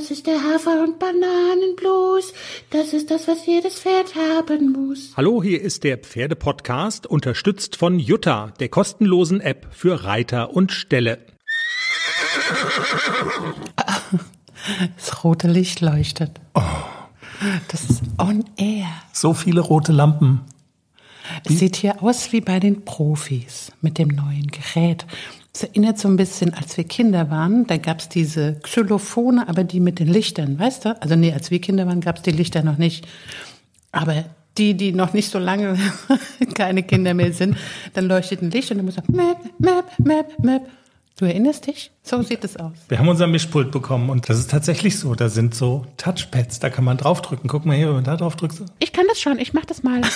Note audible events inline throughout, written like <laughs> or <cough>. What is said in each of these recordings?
Das ist der Hafer- und Bananenblues. Das ist das, was jedes Pferd haben muss. Hallo, hier ist der Pferdepodcast, unterstützt von Jutta, der kostenlosen App für Reiter und Ställe. <laughs> Das rote Licht leuchtet. Oh. Das ist on air. So viele rote Lampen. Es sieht hier aus wie bei den Profis mit dem neuen Gerät. Es erinnert so ein bisschen, als wir Kinder waren, da gab es diese Xylophone, aber die mit den Lichtern, weißt du? Also nee, als wir Kinder waren, gab es die Lichter noch nicht. Aber die, die noch nicht so lange <laughs> keine Kinder mehr sind, dann leuchtet ein Licht und dann muss man Map, Map, Map, Map. Du erinnerst dich? So sieht es aus. Wir haben unser Mischpult bekommen und das ist tatsächlich so. Da sind so Touchpads, da kann man draufdrücken. Guck mal hier, wenn man da drauf drückt. Ich kann das schon, ich mach das mal. <laughs>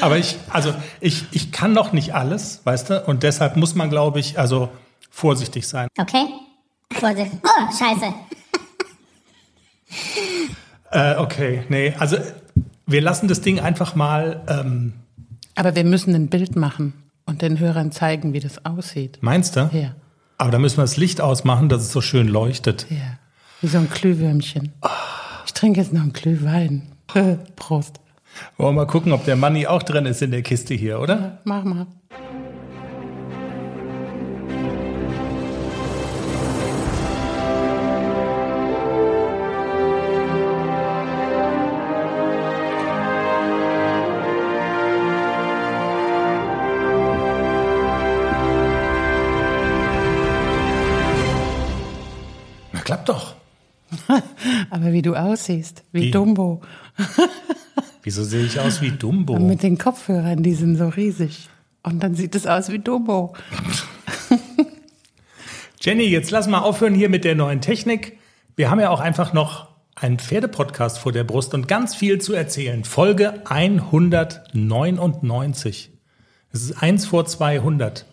Aber ich, also ich, ich kann noch nicht alles, weißt du? Und deshalb muss man, glaube ich, also vorsichtig sein. Okay. Vorsicht. Oh, scheiße. Äh, okay, nee, also wir lassen das Ding einfach mal. Ähm, Aber wir müssen ein Bild machen und den Hörern zeigen, wie das aussieht. meinst du? Ja. Aber da müssen wir das Licht ausmachen, dass es so schön leuchtet. Ja. Wie so ein Glühwürmchen. Ich trinke jetzt noch einen Glühwein. <laughs> Prost. Wollen wir mal gucken, ob der Money auch drin ist in der Kiste hier, oder? Mach mal. Na, klappt doch. <laughs> Aber wie du aussiehst, wie, Wie? Dumbo. <laughs> Wieso sehe ich aus wie Dumbo? Und <laughs> mit den Kopfhörern, die sind so riesig. Und dann sieht es aus wie Dumbo. <laughs> Jenny, jetzt lass mal aufhören hier mit der neuen Technik. Wir haben ja auch einfach noch einen Pferdepodcast vor der Brust und ganz viel zu erzählen. Folge 199. Es ist eins vor 200.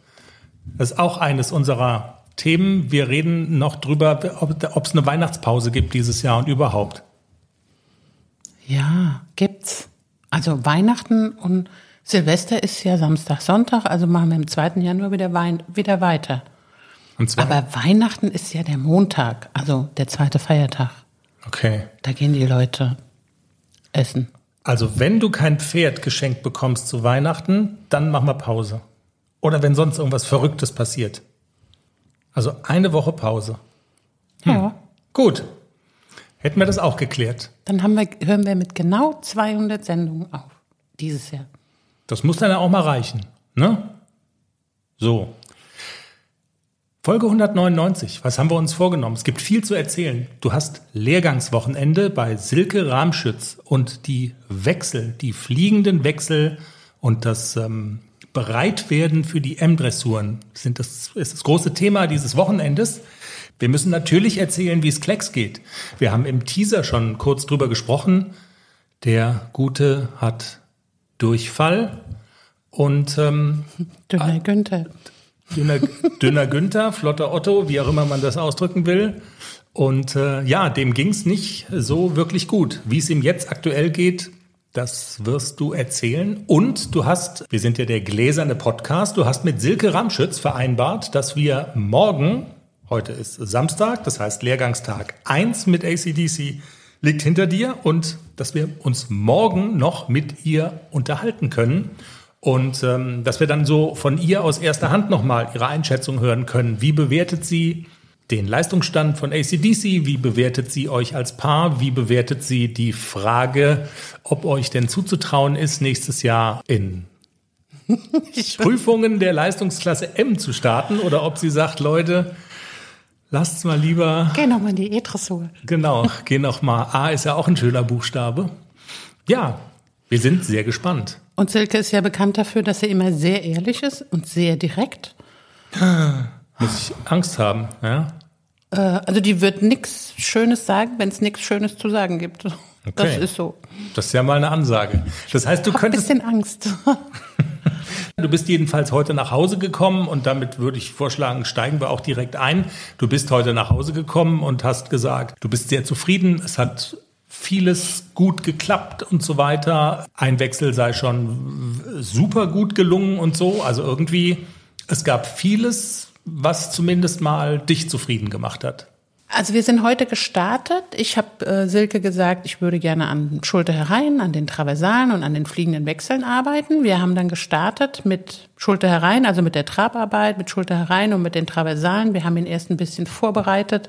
Das ist auch eines unserer Themen. Wir reden noch drüber, ob es eine Weihnachtspause gibt dieses Jahr und überhaupt. Ja, gibt's. Also Weihnachten und Silvester ist ja Samstag, Sonntag, also machen wir im 2. Januar wieder, Wein, wieder weiter. Aber Weihnachten ist ja der Montag, also der zweite Feiertag. okay. Da gehen die Leute essen. Also wenn du kein Pferd geschenkt bekommst zu Weihnachten, dann mach mal Pause. Oder wenn sonst irgendwas Verrücktes passiert. Also eine Woche Pause. Ja. Gut. Hätten wir das auch geklärt. Dann wir, hören wir mit genau 200 Sendungen auf. Dieses Jahr. Das muss dann ja auch mal reichen. Ne? So. Folge 199. Was haben wir uns vorgenommen? Es gibt viel zu erzählen. Du hast Lehrgangswochenende bei Silke Ramschütz und die Wechsel, die fliegenden Wechsel und das ähm, Bereitwerden für die M-Dressuren sind das, ist das große Thema dieses Wochenendes. Wir müssen natürlich erzählen, wie es Klecks geht. Wir haben im Teaser schon kurz drüber gesprochen. Der Gute hat Durchfall und ähm, <laughs> Dünner Günther. dünner, dünner Günther, flotter Otto, wie auch immer man das ausdrücken will. Und äh, ja, dem ging's nicht so wirklich gut. Wie es ihm jetzt aktuell geht, das wirst du erzählen. Und du hast, wir sind ja der gläserne Podcast, du hast mit Silke Ramschütz vereinbart, dass wir morgen, heute ist Samstag, das heißt Lehrgangstag 1 mit ACDC, liegt hinter dir und dass wir uns morgen noch mit ihr unterhalten können. Und ähm, dass wir dann so von ihr aus erster Hand nochmal ihre Einschätzung hören können. Wie bewertet sie den Leistungsstand von ACDC? Wie bewertet sie euch als Paar? Wie bewertet sie die Frage, ob euch denn zuzutrauen ist, nächstes Jahr in <laughs> Prüfungen der Leistungsklasse M zu starten? Oder ob sie sagt, Leute, lasst's mal lieber Geh nochmal in die E-Dressur. Genau, <laughs> geh noch mal. A ist ja auch ein schöner Buchstabe. Ja, wir sind sehr gespannt. Und Silke ist ja bekannt dafür, dass sie immer sehr ehrlich ist und sehr direkt. Muss ich Angst haben, ja? Äh, also die wird nichts Schönes sagen, wenn es nichts Schönes zu sagen gibt. Das Okay. ist so. Das ist ja mal eine Ansage. Das heißt, du Ich hab ein könntest, bisschen Angst. <laughs> du bist jedenfalls heute nach Hause gekommen und damit würde ich vorschlagen, steigen wir auch direkt ein. Du bist heute nach Hause gekommen und hast gesagt, du bist sehr zufrieden. Es hat vieles gut geklappt und so weiter. Ein Wechsel sei schon super gut gelungen und so. Also irgendwie, es gab vieles, was zumindest mal dich zufrieden gemacht hat? Also wir sind heute gestartet. Ich habe äh, Silke gesagt, ich würde gerne an Schulter herein, an den Traversalen und an den fliegenden Wechseln arbeiten. Wir haben dann gestartet mit Schulter herein, also mit der Trabarbeit, mit Schulter herein und mit den Traversalen. Wir haben ihn erst ein bisschen vorbereitet,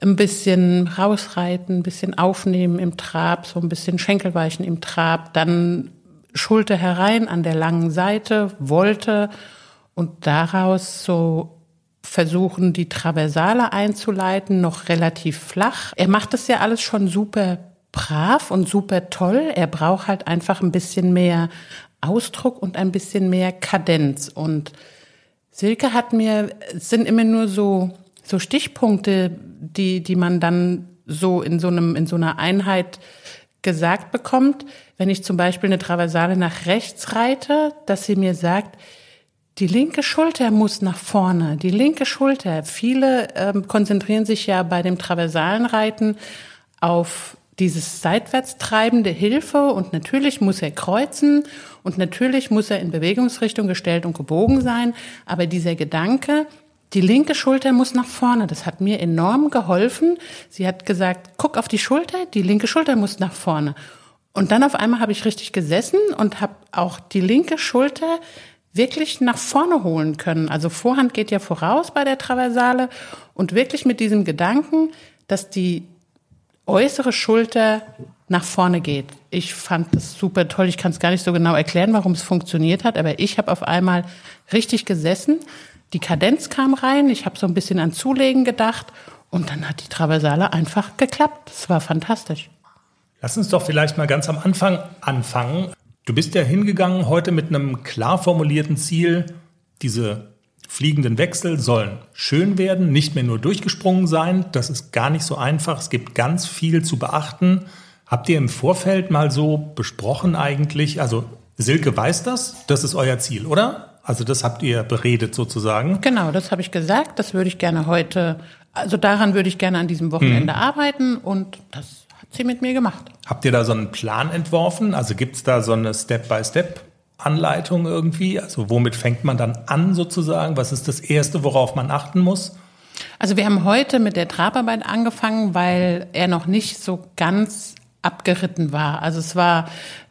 ein bisschen rausreiten, ein bisschen aufnehmen im Trab, so ein bisschen Schenkelweichen im Trab, dann Schulter herein an der langen Seite, Wolte und daraus so versuchen, die Traversale einzuleiten, noch relativ flach. Er macht das ja alles schon super brav und super toll. Er braucht halt einfach ein bisschen mehr Ausdruck und ein bisschen mehr Kadenz. Und Silke hat mir, es sind immer nur so, so Stichpunkte, die, die man dann so in so einem, in so einer Einheit gesagt bekommt. Wenn ich zum Beispiel eine Traversale nach rechts reite, dass sie mir sagt, die linke Schulter muss nach vorne, die linke Schulter. Viele ähm, konzentrieren sich ja bei dem traversalen Reiten auf dieses seitwärts treibende Hilfe und natürlich muss er kreuzen und natürlich muss er in Bewegungsrichtung gestellt und gebogen sein, aber dieser Gedanke, die linke Schulter muss nach vorne, das hat mir enorm geholfen. Sie hat gesagt, guck auf die Schulter, die linke Schulter muss nach vorne. Und dann auf einmal habe ich richtig gesessen und habe auch die linke Schulter wirklich nach vorne holen können. Also Vorhand geht ja voraus bei der Traversale und wirklich mit diesem Gedanken, dass die äußere Schulter nach vorne geht. Ich fand das super toll. Ich kann es gar nicht so genau erklären, warum es funktioniert hat, aber ich habe auf einmal richtig gesessen. Die Kadenz kam rein, ich habe so ein bisschen an Zulegen gedacht und dann hat die Traversale einfach geklappt. Es war fantastisch. Lass uns doch vielleicht mal ganz am Anfang anfangen. Du bist ja hingegangen heute mit einem klar formulierten Ziel, diese fliegenden Wechsel sollen schön werden, nicht mehr nur durchgesprungen sein. Das ist gar nicht so einfach. Es gibt ganz viel zu beachten. Habt ihr im Vorfeld mal so besprochen eigentlich? Also Silke weiß das, das ist euer Ziel, oder? Also das habt ihr beredet sozusagen. Genau, das habe ich gesagt. Das würde ich gerne heute, also daran würde ich gerne an diesem Wochenende hm. arbeiten und das sie mit mir gemacht. Habt ihr da so einen Plan entworfen? Also gibt es da so eine Step-by-Step-Anleitung irgendwie? Also womit fängt man dann an sozusagen? Was ist das Erste, worauf man achten muss? Also wir haben heute mit der Trabarbeit angefangen, weil er noch nicht so ganz abgeritten war. Also es war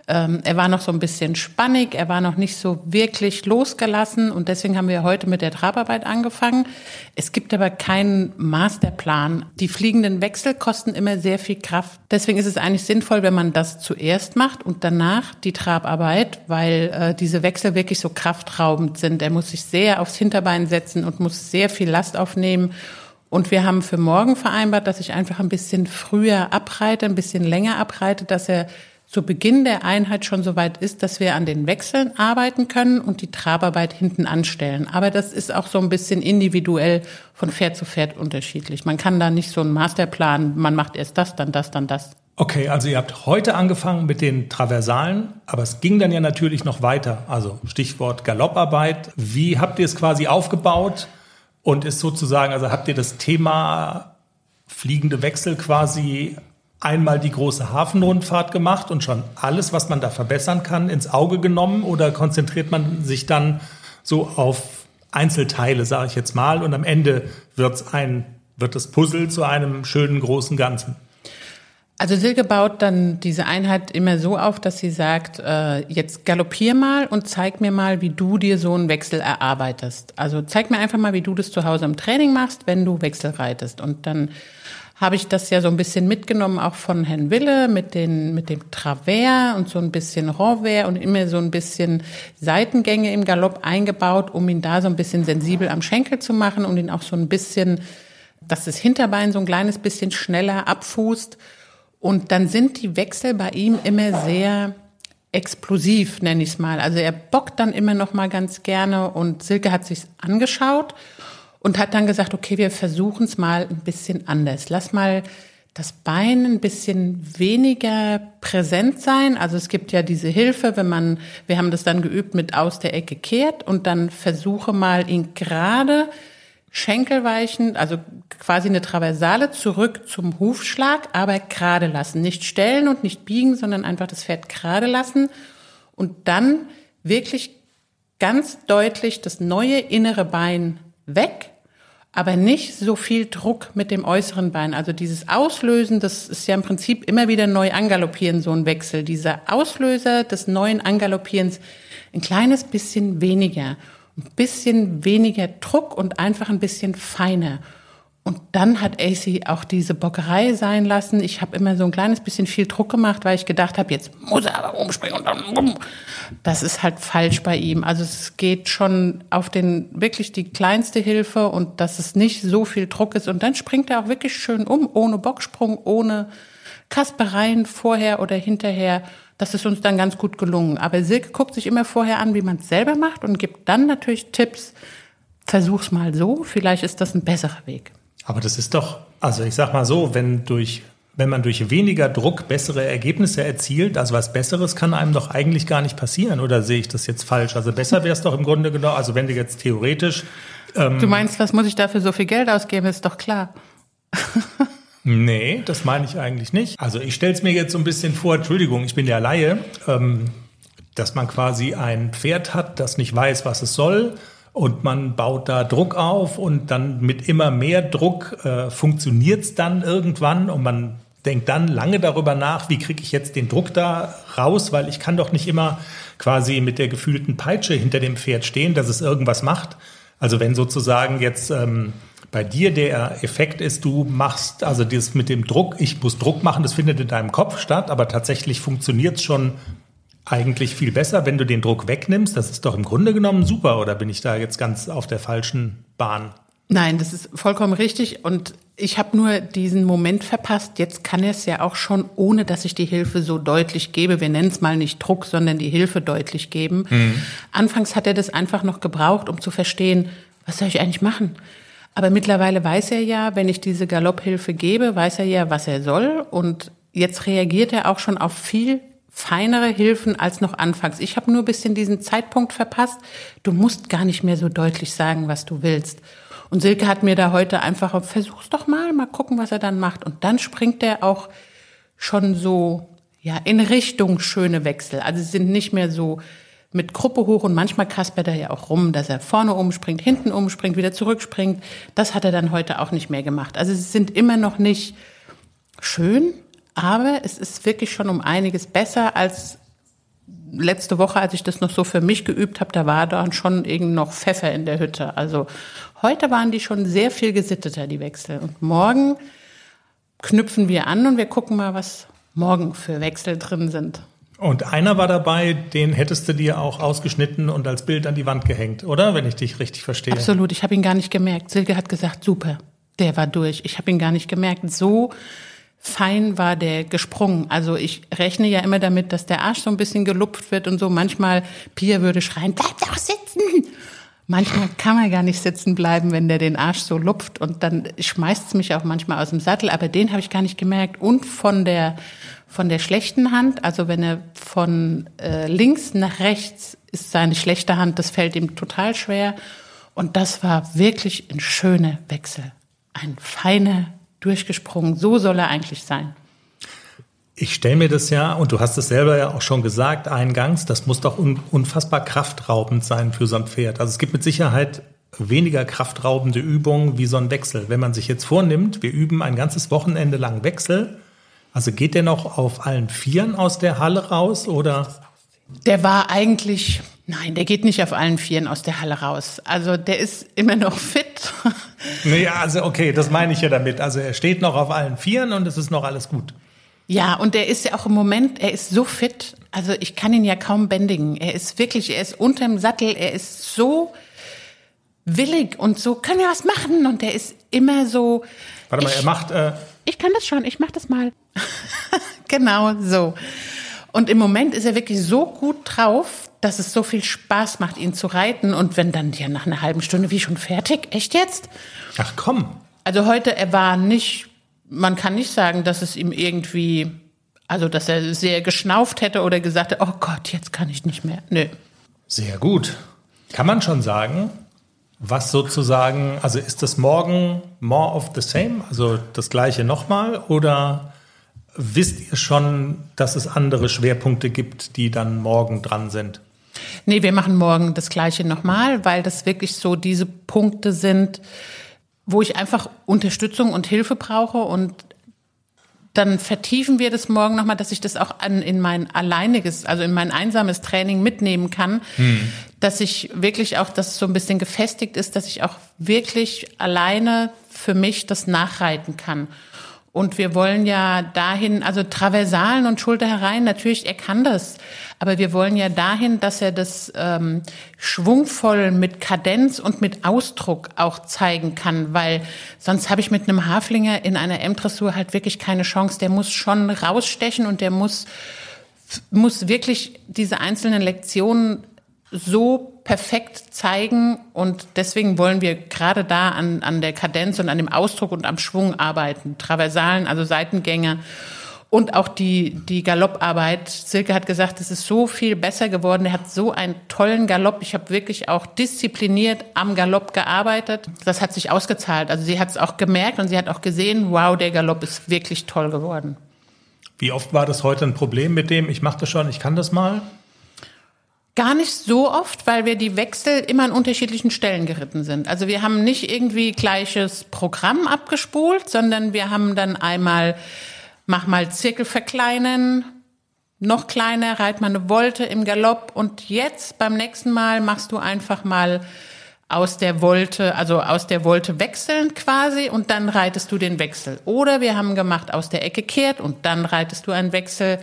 ähm, er war noch so ein bisschen spannig, er war noch nicht so wirklich losgelassen und deswegen haben wir heute mit der Trabarbeit angefangen. Es gibt aber keinen Masterplan. Die fliegenden Wechsel kosten immer sehr viel Kraft. Deswegen ist es eigentlich sinnvoll, wenn man das zuerst macht und danach die Trabarbeit, weil äh, diese Wechsel wirklich so kraftraubend sind. Er muss sich sehr aufs Hinterbein setzen und muss sehr viel Last aufnehmen. Und wir haben für morgen vereinbart, dass ich einfach ein bisschen früher abreite, ein bisschen länger abreite, dass er zu Beginn der Einheit schon so weit ist, dass wir an den Wechseln arbeiten können und die Trabarbeit hinten anstellen. Aber das ist auch so ein bisschen individuell von Pferd zu Pferd unterschiedlich. Man kann da nicht so einen Masterplan, man macht erst das, dann das, dann das. Okay, also ihr habt heute angefangen mit den Traversalen, aber es ging dann ja natürlich noch weiter. Also Stichwort Galopparbeit. Wie habt ihr es quasi aufgebaut und ist sozusagen, also habt ihr das Thema fliegende Wechsel quasi einmal die große Hafenrundfahrt gemacht und schon alles, was man da verbessern kann, ins Auge genommen oder konzentriert man sich dann so auf Einzelteile, sage ich jetzt mal, und am Ende wird's ein, wird das Puzzle zu einem schönen großen Ganzen? Also Silke baut dann diese Einheit immer so auf, dass sie sagt, äh, jetzt galoppier mal und zeig mir mal, wie du dir so einen Wechsel erarbeitest. Also zeig mir einfach mal, wie du das zu Hause im Training machst, wenn du Wechsel reitest. Und dann habe ich das ja so ein bisschen mitgenommen, auch von Herrn Wille mit, den, mit dem Travers und so ein bisschen Renvers und immer so ein bisschen Seitengänge im Galopp eingebaut, um ihn da so ein bisschen sensibel am Schenkel zu machen und ihn auch so ein bisschen, dass das Hinterbein so ein kleines bisschen schneller abfußt. Und dann sind die Wechsel bei ihm immer sehr explosiv, nenne ich es mal. Also er bockt dann immer noch mal ganz gerne und Silke hat sich's angeschaut und hat dann gesagt, okay, wir versuchen es mal ein bisschen anders. Lass mal das Bein ein bisschen weniger präsent sein. Also es gibt ja diese Hilfe, wenn man, wir haben das dann geübt mit aus der Ecke kehrt und dann versuche mal ihn gerade Schenkelweichen, also quasi eine Traversale zurück zum Hufschlag, aber gerade lassen. Nicht stellen und nicht biegen, sondern einfach das Pferd gerade lassen und dann wirklich ganz deutlich das neue innere Bein weg, aber nicht so viel Druck mit dem äußeren Bein. Also dieses Auslösen, das ist ja im Prinzip immer wieder neu angaloppieren, so ein Wechsel. Dieser Auslöser des neuen Angaloppierens, ein kleines bisschen weniger, ein bisschen weniger Druck und einfach ein bisschen feiner. Und dann hat AC auch diese Bockerei sein lassen. Ich habe immer so ein kleines bisschen viel Druck gemacht, weil ich gedacht habe, jetzt muss er aber umspringen und dann bumm. Das ist halt falsch bei ihm. Also es geht schon auf den wirklich die kleinste Hilfe und dass es nicht so viel Druck ist. Und dann springt er auch wirklich schön um, ohne Bocksprung, ohne Kaspereien vorher oder hinterher. Das ist uns dann ganz gut gelungen. Aber Silke guckt sich immer vorher an, wie man es selber macht und gibt dann natürlich Tipps. Versuch's mal so, vielleicht ist das ein besserer Weg. Aber das ist doch, also ich sag mal so, wenn durch wenn man durch weniger Druck bessere Ergebnisse erzielt, also was Besseres kann einem doch eigentlich gar nicht passieren, oder sehe ich das jetzt falsch? Also besser wäre es doch im Grunde genau, also wenn du jetzt theoretisch. Ähm, du meinst, was muss ich dafür so viel Geld ausgeben, ist doch klar. <laughs> nee, das meine ich eigentlich nicht. Also ich stelle es mir jetzt so ein bisschen vor, Entschuldigung, ich bin ja Laie, ähm, dass man quasi ein Pferd hat, das nicht weiß, was es soll und man baut da Druck auf und dann mit immer mehr Druck äh, funktioniert es dann irgendwann und man denkt dann lange darüber nach, wie kriege ich jetzt den Druck da raus, weil ich kann doch nicht immer quasi mit der gefühlten Peitsche hinter dem Pferd stehen, dass es irgendwas macht. Also wenn sozusagen jetzt ähm, bei dir der Effekt ist, du machst also das mit dem Druck, ich muss Druck machen, das findet in deinem Kopf statt, aber tatsächlich funktioniert es schon eigentlich viel besser, wenn du den Druck wegnimmst. Das ist doch im Grunde genommen super, oder bin ich da jetzt ganz auf der falschen Bahn? Nein, das ist vollkommen richtig. Und ich habe nur diesen Moment verpasst. Jetzt kann er es ja auch schon, ohne dass ich die Hilfe so deutlich gebe. Wir nennen es mal nicht Druck, sondern die Hilfe deutlich geben. Mhm. Anfangs hat er das einfach noch gebraucht, um zu verstehen, was soll ich eigentlich machen? Aber mittlerweile weiß er ja, wenn ich diese Galopphilfe gebe, weiß er ja, was er soll. Und jetzt reagiert er auch schon auf viel feinere Hilfen als noch anfangs. Ich habe nur ein bisschen diesen Zeitpunkt verpasst. Du musst gar nicht mehr so deutlich sagen, was du willst. Und Silke hat mir da heute einfach, versuch's doch mal, mal gucken, was er dann macht. Und dann springt er auch schon so, ja, in Richtung schöne Wechsel. Also sie sind nicht mehr so mit Gruppe hoch und manchmal kaspert er ja auch rum, dass er vorne umspringt, hinten umspringt, wieder zurückspringt. Das hat er dann heute auch nicht mehr gemacht. Also sie sind immer noch nicht schön, aber es ist wirklich schon um einiges besser als letzte Woche, als ich das noch so für mich geübt habe. Da war dann schon irgend noch Pfeffer in der Hütte. Also heute waren die schon sehr viel gesitteter, die Wechsel. Und morgen knüpfen wir an und wir gucken mal, was morgen für Wechsel drin sind. Und einer war dabei, den hättest du dir auch ausgeschnitten und als Bild an die Wand gehängt, oder? Wenn ich dich richtig verstehe. Absolut, ich habe ihn gar nicht gemerkt. Silke hat gesagt, super, der war durch. Ich habe ihn gar nicht gemerkt. So fein war der gesprungen. Also ich rechne ja immer damit, dass der Arsch so ein bisschen gelupft wird und so. Manchmal, Pia würde schreien, bleib doch sitzen. Manchmal kann man gar nicht sitzen bleiben, wenn der den Arsch so lupft und dann schmeißt es mich auch manchmal aus dem Sattel, aber den habe ich gar nicht gemerkt. Und von der, von der schlechten Hand, also wenn er von äh, links nach rechts ist seine schlechte Hand, das fällt ihm total schwer. Und das war wirklich ein schöner Wechsel. Ein feiner durchgesprungen. So soll er eigentlich sein. Ich stelle mir das ja, und du hast es selber ja auch schon gesagt, eingangs, das muss doch un unfassbar kraftraubend sein für so ein Pferd. Also es gibt mit Sicherheit weniger kraftraubende Übungen wie so ein Wechsel. Wenn man sich jetzt vornimmt, wir üben ein ganzes Wochenende lang Wechsel, also geht der noch auf allen Vieren aus der Halle raus oder? Der war eigentlich, nein, der geht nicht auf allen Vieren aus der Halle raus. Also der ist immer noch fit. <laughs> Nee, also okay, das meine ich ja damit. Also er steht noch auf allen Vieren und es ist noch alles gut. Ja, und er ist ja auch im Moment, er ist so fit. Also ich kann ihn ja kaum bändigen. Er ist wirklich, er ist unterm Sattel, er ist so willig und so, können wir was machen? Und er ist immer so. Warte mal, ich, er macht. Äh ich kann das schon, ich mach das mal. <laughs> genau so. Und im Moment ist er wirklich so gut drauf, dass es so viel Spaß macht, ihn zu reiten. Und wenn dann ja nach einer halben Stunde wie schon fertig, echt jetzt? Ach komm. Also heute, er war nicht, man kann nicht sagen, dass es ihm irgendwie, also dass er sehr geschnauft hätte oder gesagt hätte, oh Gott, jetzt kann ich nicht mehr. Nö. Sehr gut. Kann man schon sagen, was sozusagen, also ist das morgen more of the same, also das gleiche nochmal oder wisst ihr schon, dass es andere Schwerpunkte gibt, die dann morgen dran sind? Nee, wir machen morgen das gleiche nochmal, weil das wirklich so diese Punkte sind, wo ich einfach Unterstützung und Hilfe brauche und dann vertiefen wir das morgen nochmal, dass ich das auch an, in mein alleiniges, also in mein einsames Training mitnehmen kann, hm. dass ich wirklich auch, dass es so ein bisschen gefestigt ist, dass ich auch wirklich alleine für mich das nachreiten kann. Und wir wollen ja dahin, also Traversalen und Schulter herein, natürlich, er kann das. Aber wir wollen ja dahin, dass er das ähm, schwungvoll mit Kadenz und mit Ausdruck auch zeigen kann, weil sonst habe ich mit einem Haflinger in einer M-Dressur halt wirklich keine Chance. Der muss schon rausstechen und der muss, muss wirklich diese einzelnen Lektionen so perfekt zeigen und deswegen wollen wir gerade da an, an der Kadenz und an dem Ausdruck und am Schwung arbeiten. Traversalen, also Seitengänge und auch die, die Galopparbeit. Silke hat gesagt, es ist so viel besser geworden. Er hat so einen tollen Galopp. Ich habe wirklich auch diszipliniert am Galopp gearbeitet. Das hat sich ausgezahlt. Also sie hat es auch gemerkt und sie hat auch gesehen, wow, der Galopp ist wirklich toll geworden. Wie oft war das heute ein Problem mit dem, ich mache das schon, ich kann das mal? Gar nicht so oft, weil wir die Wechsel immer an unterschiedlichen Stellen geritten sind. Also wir haben nicht irgendwie gleiches Programm abgespult, sondern wir haben dann einmal, mach mal Zirkel verkleinern, noch kleiner, reit mal eine Wolte im Galopp und jetzt beim nächsten Mal machst du einfach mal aus der Wolte, also aus der Wolte wechseln quasi und dann reitest du den Wechsel. Oder wir haben gemacht aus der Ecke kehrt und dann reitest du einen Wechsel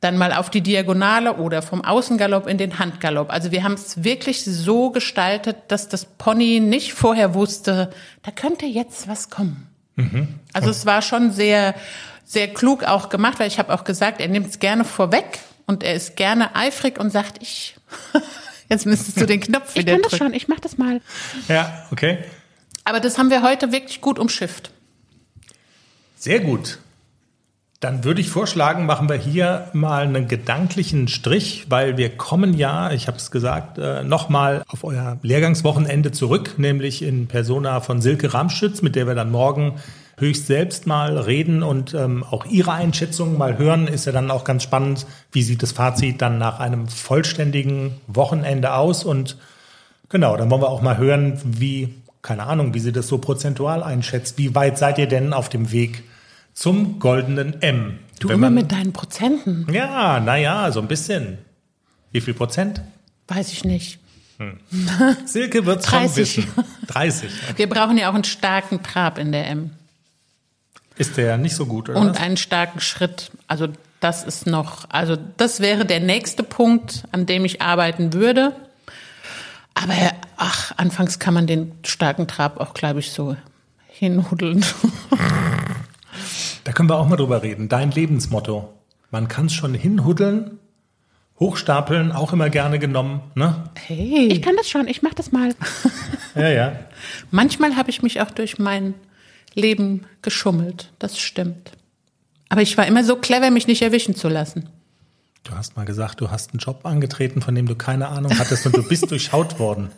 dann mal auf die Diagonale oder vom Außengalopp in den Handgalopp. Also wir haben es wirklich so gestaltet, dass das Pony nicht vorher wusste, da könnte jetzt was kommen. Mhm. Also es war schon sehr, sehr klug auch gemacht, weil ich habe auch gesagt, er nimmt es gerne vorweg und er ist gerne eifrig und sagt, ich, <laughs> jetzt müsstest du den Knopf wieder drücken. Ich kann das schon, ich mache das mal. Ja, okay. Aber das haben wir heute wirklich gut umschifft. Sehr gut. Dann würde ich vorschlagen, machen wir hier mal einen gedanklichen Strich, weil wir kommen ja, ich habe es gesagt, äh, nochmal auf euer Lehrgangswochenende zurück, nämlich in Persona von Silke Ramschütz, mit der wir dann morgen höchst selbst mal reden und ähm, auch ihre Einschätzung mal hören. Ist ja dann auch ganz spannend, wie sieht das Fazit dann nach einem vollständigen Wochenende aus. Und genau, dann wollen wir auch mal hören, wie, keine Ahnung, wie sie das so prozentual einschätzt. Wie weit seid ihr denn auf dem Weg? zum goldenen M. Du Wenn immer man, mit deinen Prozenten. Ja, naja, so ein bisschen. Wie viel Prozent? Weiß ich nicht. Hm. Silke wird schon wissen. 30. <laughs> Okay. Wir brauchen ja auch einen starken Trab in der M. Ist der nicht so gut, oder? Und was? einen starken Schritt. Also das ist noch, also das wäre der nächste Punkt, an dem ich arbeiten würde. Aber ach, anfangs kann man den starken Trab auch, glaube ich, so hinhudeln. Da können wir auch mal drüber reden. Dein Lebensmotto. Man kann es schon hinhuddeln, hochstapeln, auch immer gerne genommen. Ne? Hey. Ich kann das schon, ich mach das mal. ja, ja. Manchmal habe ich mich auch durch mein Leben geschummelt. Das stimmt. Aber ich war immer so clever, mich nicht erwischen zu lassen. Du hast mal gesagt, du hast einen Job angetreten, von dem du keine Ahnung hattest und du bist <laughs> durchschaut worden.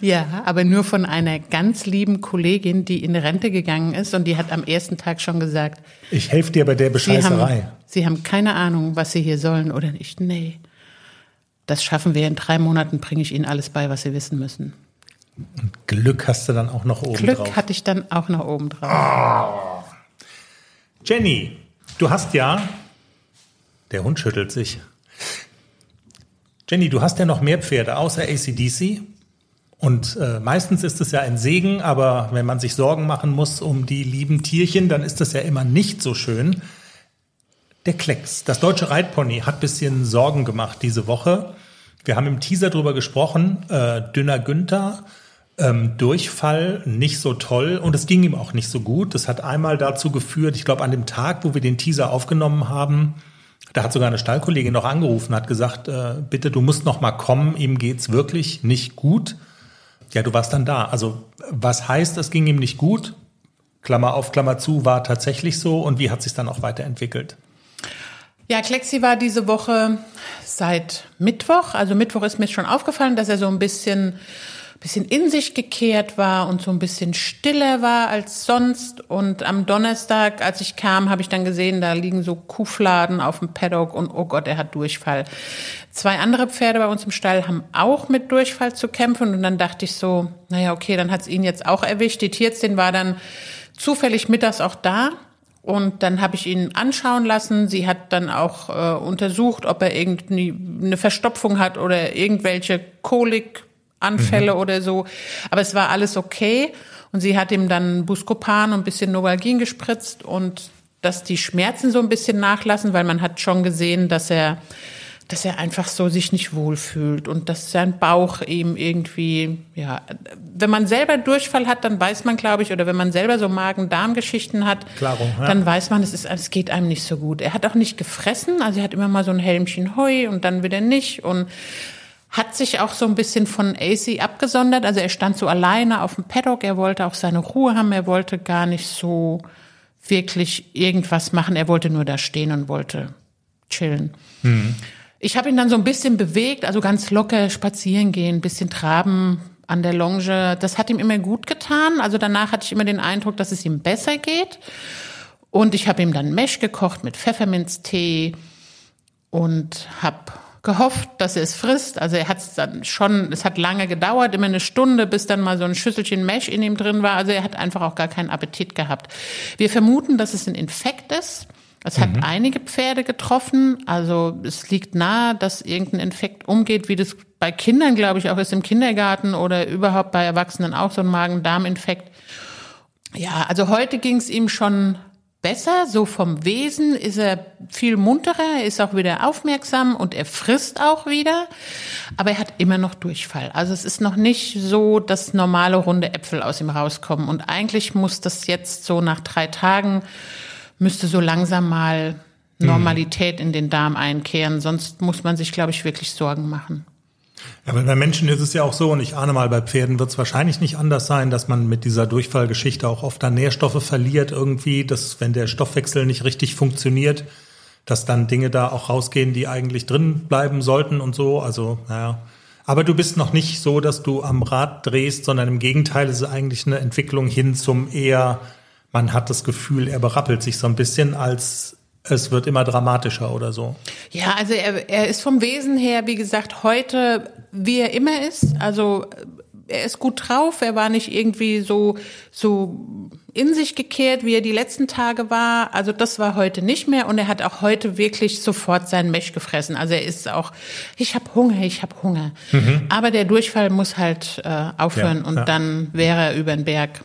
Ja, aber nur von einer ganz lieben Kollegin, die in Rente gegangen ist und die hat am ersten Tag schon gesagt, ich helfe dir bei der Bescheißerei. Sie haben, Sie haben keine Ahnung, was Sie hier sollen oder nicht. Nee, das schaffen wir in drei Monaten, bringe ich Ihnen alles bei, was Sie wissen müssen. Und Glück hast du dann auch noch oben Glück drauf. Glück hatte ich dann auch noch oben drauf. Oh. Jenny, du hast ja der Hund schüttelt sich. Jenny, du hast ja noch mehr Pferde außer ACDC. Und äh, meistens ist es ja ein Segen, aber wenn man sich Sorgen machen muss um die lieben Tierchen, dann ist das ja immer nicht so schön. Der Klecks, das deutsche Reitpony, hat bisschen Sorgen gemacht diese Woche. Wir haben im Teaser drüber gesprochen. Äh, dünner Günther, ähm, Durchfall nicht so toll und es ging ihm auch nicht so gut. Das hat einmal dazu geführt, ich glaube, an dem Tag, wo wir den Teaser aufgenommen haben, da hat sogar eine Stallkollegin noch angerufen, hat gesagt, äh, bitte, du musst noch mal kommen, ihm geht's wirklich nicht gut. Ja, du warst dann da. Also was heißt, es ging ihm nicht gut? Klammer auf, Klammer zu, war tatsächlich so. Und wie hat sich dann auch weiterentwickelt? Ja, Klexi war diese Woche seit Mittwoch. Also Mittwoch ist mir schon aufgefallen, dass er so ein bisschen bisschen in sich gekehrt war und so ein bisschen stiller war als sonst. Und am Donnerstag, als ich kam, habe ich dann gesehen, da liegen so Kuhfladen auf dem Paddock und oh Gott, er hat Durchfall. Zwei andere Pferde bei uns im Stall haben auch mit Durchfall zu kämpfen und dann dachte ich so, naja, okay, dann hat es ihn jetzt auch erwischt. Die Tierärztin war dann zufällig mittags auch da und dann habe ich ihn anschauen lassen. Sie hat dann auch äh, untersucht, ob er irgendeine Verstopfung hat oder irgendwelche Kolikanfälle mhm. oder so. Aber es war alles okay. Und sie hat ihm dann Buscopan und ein bisschen Novalgin gespritzt und dass die Schmerzen so ein bisschen nachlassen, weil man hat schon gesehen, dass er dass er einfach so sich nicht wohlfühlt und dass sein Bauch ihm irgendwie, ja, wenn man selber Durchfall hat, dann weiß man, glaube ich, oder wenn man selber so Magen-Darm-Geschichten hat, Klarung, ja. dann weiß man, es ist, es geht einem nicht so gut. Er hat auch nicht gefressen, also er hat immer mal so ein Helmchen Heu und dann wieder nicht und hat sich auch so ein bisschen von AC abgesondert. Also er stand so alleine auf dem Paddock, er wollte auch seine Ruhe haben, er wollte gar nicht so wirklich irgendwas machen, er wollte nur da stehen und wollte chillen. Mhm. Ich habe ihn dann so ein bisschen bewegt, also ganz locker spazieren gehen, bisschen traben an der Longe. Das hat ihm immer gut getan. Also danach hatte ich immer den Eindruck, dass es ihm besser geht. Und ich habe ihm dann Mesh gekocht mit Pfefferminztee und habe gehofft, dass er es frisst. Also er hat es dann schon, es hat lange gedauert, immer eine Stunde, bis dann mal so ein Schüsselchen Mesh in ihm drin war. Also er hat einfach auch gar keinen Appetit gehabt. Wir vermuten, dass es ein Infekt ist. Es hat mhm. einige Pferde getroffen. Also es liegt nahe, dass irgendein Infekt umgeht, wie das bei Kindern, glaube ich, auch ist im Kindergarten oder überhaupt bei Erwachsenen auch so ein Magen-Darm-Infekt. Ja, also heute ging es ihm schon besser. So vom Wesen ist er viel munterer, er ist auch wieder aufmerksam und er frisst auch wieder. Aber er hat immer noch Durchfall. Also es ist noch nicht so, dass normale runde Äpfel aus ihm rauskommen. Und eigentlich muss das jetzt so nach drei Tagen müsste so langsam mal Normalität in den Darm einkehren. Sonst muss man sich, glaube ich, wirklich Sorgen machen. Ja, aber bei Menschen ist es ja auch so, und ich ahne mal, bei Pferden wird es wahrscheinlich nicht anders sein, dass man mit dieser Durchfallgeschichte auch oft dann Nährstoffe verliert irgendwie, dass wenn der Stoffwechsel nicht richtig funktioniert, dass dann Dinge da auch rausgehen, die eigentlich drin bleiben sollten und so. Also, naja. Aber du bist noch nicht so, dass du am Rad drehst, sondern im Gegenteil, es ist eigentlich eine Entwicklung hin zum eher man hat das Gefühl, er berappelt sich so ein bisschen, als es wird immer dramatischer oder so. Ja, also er, er ist vom Wesen her, wie gesagt, heute, wie er immer ist. Also er ist gut drauf, er war nicht irgendwie so, so in sich gekehrt, wie er die letzten Tage war. Also das war heute nicht mehr und er hat auch heute wirklich sofort seinen Mesh gefressen. Also er ist auch, ich habe Hunger, ich habe Hunger. Mhm. Aber der Durchfall muss halt äh, aufhören ja, und ja. dann wäre er über den Berg.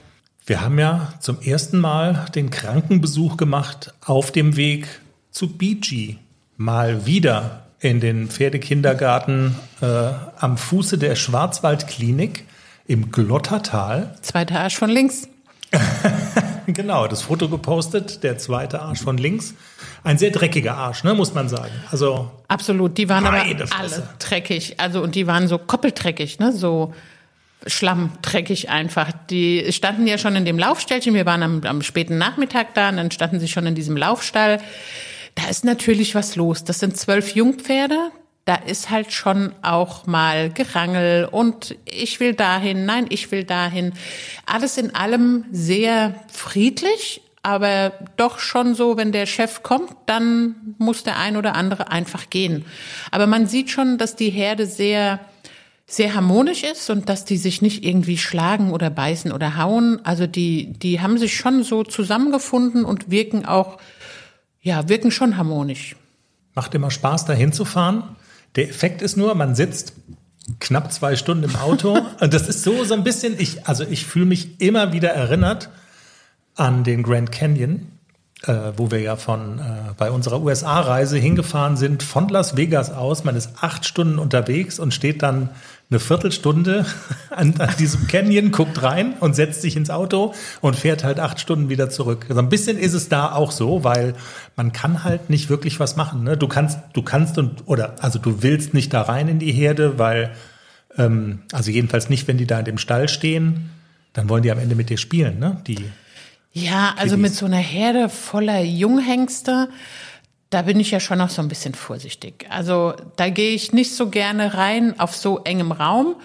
Wir haben ja zum ersten Mal den Krankenbesuch gemacht auf dem Weg zu Beachy. Mal wieder in den Pferdekindergarten äh, am Fuße der Schwarzwaldklinik im Glottertal. Zweiter Arsch von links. <laughs> genau, das Foto gepostet, der zweite Arsch von links. Ein sehr dreckiger Arsch, ne, muss man sagen. Also absolut, die waren aber alle dreckig, also und die waren so koppeldreckig, ne, so schlammdreckig einfach. Die standen ja schon in dem Laufstellchen. Wir waren am, am späten Nachmittag da und dann standen sie schon in diesem Laufstall. Da ist natürlich was los. Das sind zwölf Jungpferde. Da ist halt schon auch mal Gerangel und ich will dahin, nein, ich will dahin. Alles in allem sehr friedlich, aber doch schon so, wenn der Chef kommt, dann muss der ein oder andere einfach gehen. Aber man sieht schon, dass die Herde sehr sehr harmonisch ist und dass die sich nicht irgendwie schlagen oder beißen oder hauen. Also die, die haben sich schon so zusammengefunden und wirken auch, ja, wirken schon harmonisch. Macht immer Spaß, da hinzufahren. Der Effekt ist nur, man sitzt knapp zwei Stunden im Auto. <laughs> und das ist so, so ein bisschen, ich, also ich fühle mich immer wieder erinnert an den Grand Canyon, äh, wo wir ja von äh, bei unserer USA-Reise hingefahren sind, von Las Vegas aus. Man ist acht Stunden unterwegs und steht dann eine Viertelstunde <laughs> an, an, diesem Canyon, guckt rein und setzt sich ins Auto und fährt halt acht Stunden wieder zurück. Also ein bisschen ist es da auch so, weil man kann halt nicht wirklich was machen. Ne? Du kannst, du kannst und oder also du willst nicht da rein in die Herde, weil ähm, also jedenfalls nicht, wenn die da in dem Stall stehen, dann wollen die am Ende mit dir spielen, ne? Die ja, also Kiddies. mit so einer Herde voller Junghengste da bin ich ja schon noch so ein bisschen vorsichtig. Also da gehe ich nicht so gerne rein auf so engem Raum.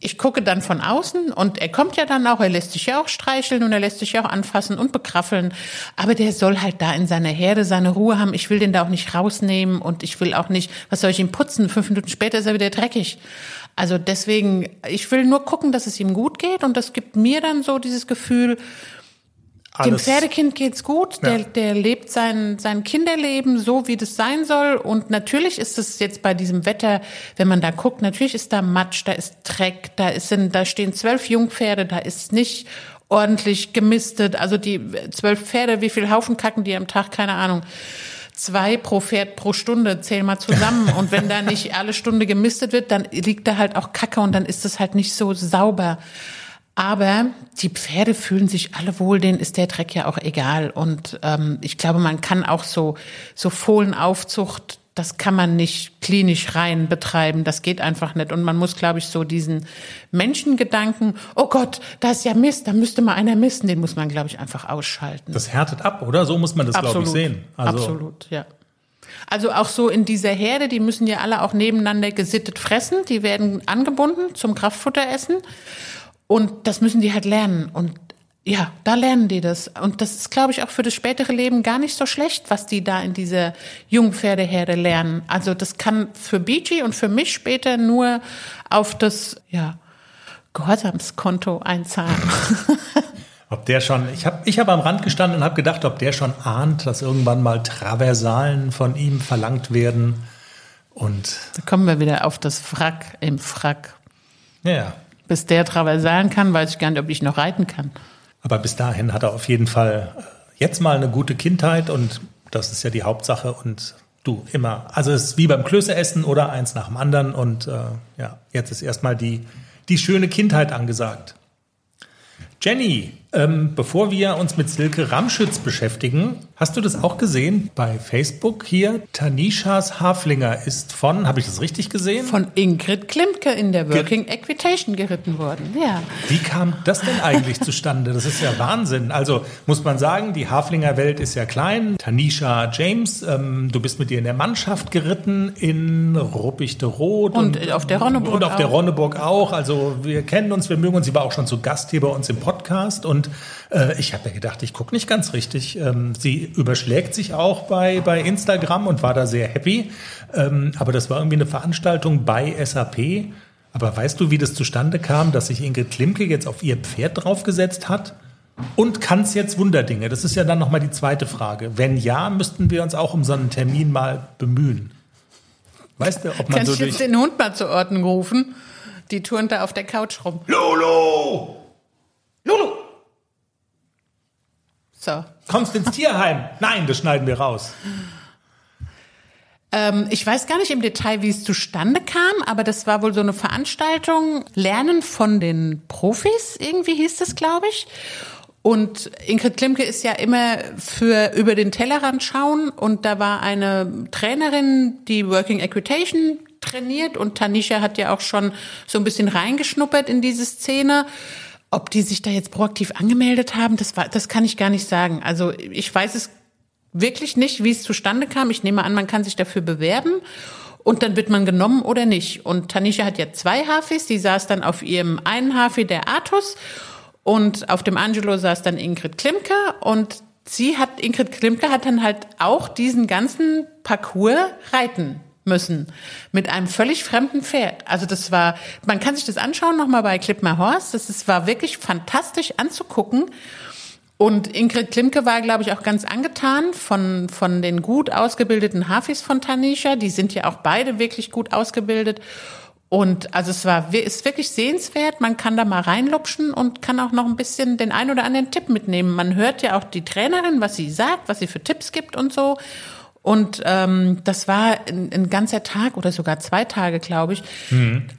ich gucke dann von außen und er kommt ja dann auch, er lässt sich ja auch streicheln und er lässt sich ja auch anfassen und bekraffeln. Aber der soll halt da in seiner Herde seine Ruhe haben. Ich will den da auch nicht rausnehmen und ich will auch nicht, was soll ich ihm putzen? Fünf Minuten später ist er wieder dreckig. Also deswegen, ich will nur gucken, dass es ihm gut geht und das gibt mir dann so dieses Gefühl, dem Alles- Pferdekind geht's gut, der, Ja. der lebt sein, sein Kinderleben so, wie das sein soll. Und natürlich ist es jetzt bei diesem Wetter, wenn man da guckt, natürlich ist da Matsch, da ist Dreck, da, ist, sind, da stehen zwölf Jungpferde, da ist nicht ordentlich gemistet. Also die zwölf Pferde, wie viel Haufen kacken die am Tag, keine Ahnung. Zwei pro Pferd pro Stunde, zähl mal zusammen. Und wenn da nicht alle Stunde gemistet wird, dann liegt da halt auch Kacke und dann ist es halt nicht so sauber. Aber die Pferde fühlen sich alle wohl, denen ist der Dreck ja auch egal. Und ähm, ich glaube, man kann auch so, so Fohlenaufzucht, das kann man nicht klinisch rein betreiben. Das geht einfach nicht. Und man muss, glaube ich, so diesen Menschengedanken, oh Gott, da ist ja Mist, da müsste mal einer misten, den muss man, glaube ich, einfach ausschalten. Das härtet ab, oder? So muss man das, glaube ich, sehen. Also, Absolut, ja. Also auch so in dieser Herde, die müssen ja alle auch nebeneinander gesittet fressen. Die werden angebunden zum Kraftfutteressen. Und das müssen die halt lernen. Und ja, da lernen die das. Und das ist, glaube ich, auch für das spätere Leben gar nicht so schlecht, was die da in dieser Jungpferdeherde lernen. Also das kann für Beachy und für mich später nur auf das, ja, Gehorsamskonto einzahlen. <laughs> Ob der schon, ich habe ich hab am Rand gestanden und habe gedacht, ob der schon ahnt, dass irgendwann mal Traversalen von ihm verlangt werden. Und Da kommen wir wieder auf das Frack im Frack. ja, Bis der Traversalen kann, weiß ich gar nicht, ob ich noch reiten kann. aber bis dahin hat er auf jeden Fall äh, jetzt mal eine gute Kindheit und das ist ja die Hauptsache und du immer. Also es ist wie beim Klößeessen oder eins nach dem anderen und äh, ja, jetzt ist erstmal die, die schöne Kindheit angesagt. Jenny, ähm, bevor wir uns mit Silke Ramschütz beschäftigen, hast du das auch gesehen bei Facebook hier? Tanishas Haflinger ist von, habe ich das richtig gesehen? Von Ingrid Klimke in der Working Equitation geritten worden. Ja. Wie kam das denn eigentlich zustande? Das ist ja Wahnsinn. Also muss man sagen, die Haflinger Welt ist ja klein. Tanisha James, ähm, du bist mit ihr in der Mannschaft geritten in Ruppichteroth. Und auf der Ronneburg Und auf der auch. Ronneburg auch. Also wir kennen uns, wir mögen uns. Sie war auch schon zu Gast hier bei uns im Podcast. Und äh, ich habe mir gedacht, ich gucke nicht ganz richtig. Ähm, sie überschlägt sich auch bei, bei Instagram und war da sehr happy. Ähm, aber das war irgendwie eine Veranstaltung bei SAP. Aber weißt du, wie das zustande kam, dass sich Ingrid Klimke jetzt auf ihr Pferd draufgesetzt hat? Und kann es jetzt Wunderdinge? Das ist ja dann nochmal die zweite Frage. Wenn ja, müssten wir uns auch um so einen Termin mal bemühen. Weißt du, ob man Kannst so du jetzt durch... den Hund mal zur Ordnung rufen? Die turnt da auf der Couch rum. Lolo! Lolo! So. Kommst ins Tierheim? Nein, das schneiden wir raus. Ähm, ich weiß gar nicht im Detail, wie es zustande kam, aber das war wohl so eine Veranstaltung. Lernen von den Profis, irgendwie hieß das, glaube ich. Und Ingrid Klimke ist ja immer für über den Tellerrand schauen. Und da war eine Trainerin, die Working Equitation trainiert. Und Tanisha hat ja auch schon so ein bisschen reingeschnuppert in diese Szene. Ob die sich da jetzt proaktiv angemeldet haben, das, war, das kann ich gar nicht sagen. Also ich weiß es wirklich nicht, wie es zustande kam. Ich nehme an, man kann sich dafür bewerben und dann wird man genommen oder nicht. Und Tanisha hat ja zwei Hafis, die saß dann auf ihrem einen Hafi, der Artus, und auf dem Angelo saß dann Ingrid Klimke und sie hat, Ingrid Klimke hat dann halt auch diesen ganzen Parcours reiten müssen mit einem völlig fremden Pferd. Also das war, man kann sich das anschauen nochmal bei Clip My Horse. Das ist, war wirklich fantastisch anzugucken. Und Ingrid Klimke war, glaube ich, auch ganz angetan von, von den gut ausgebildeten Hafis von Tanisha. Die sind ja auch beide wirklich gut ausgebildet. Und also es war, ist wirklich sehenswert. Man kann da mal reinlupschen und kann auch noch ein bisschen den ein oder anderen Tipp mitnehmen. Man hört ja auch die Trainerin, was sie sagt, was sie für Tipps gibt und so. Und ähm, das war ein, ein ganzer Tag oder sogar zwei Tage, glaube ich.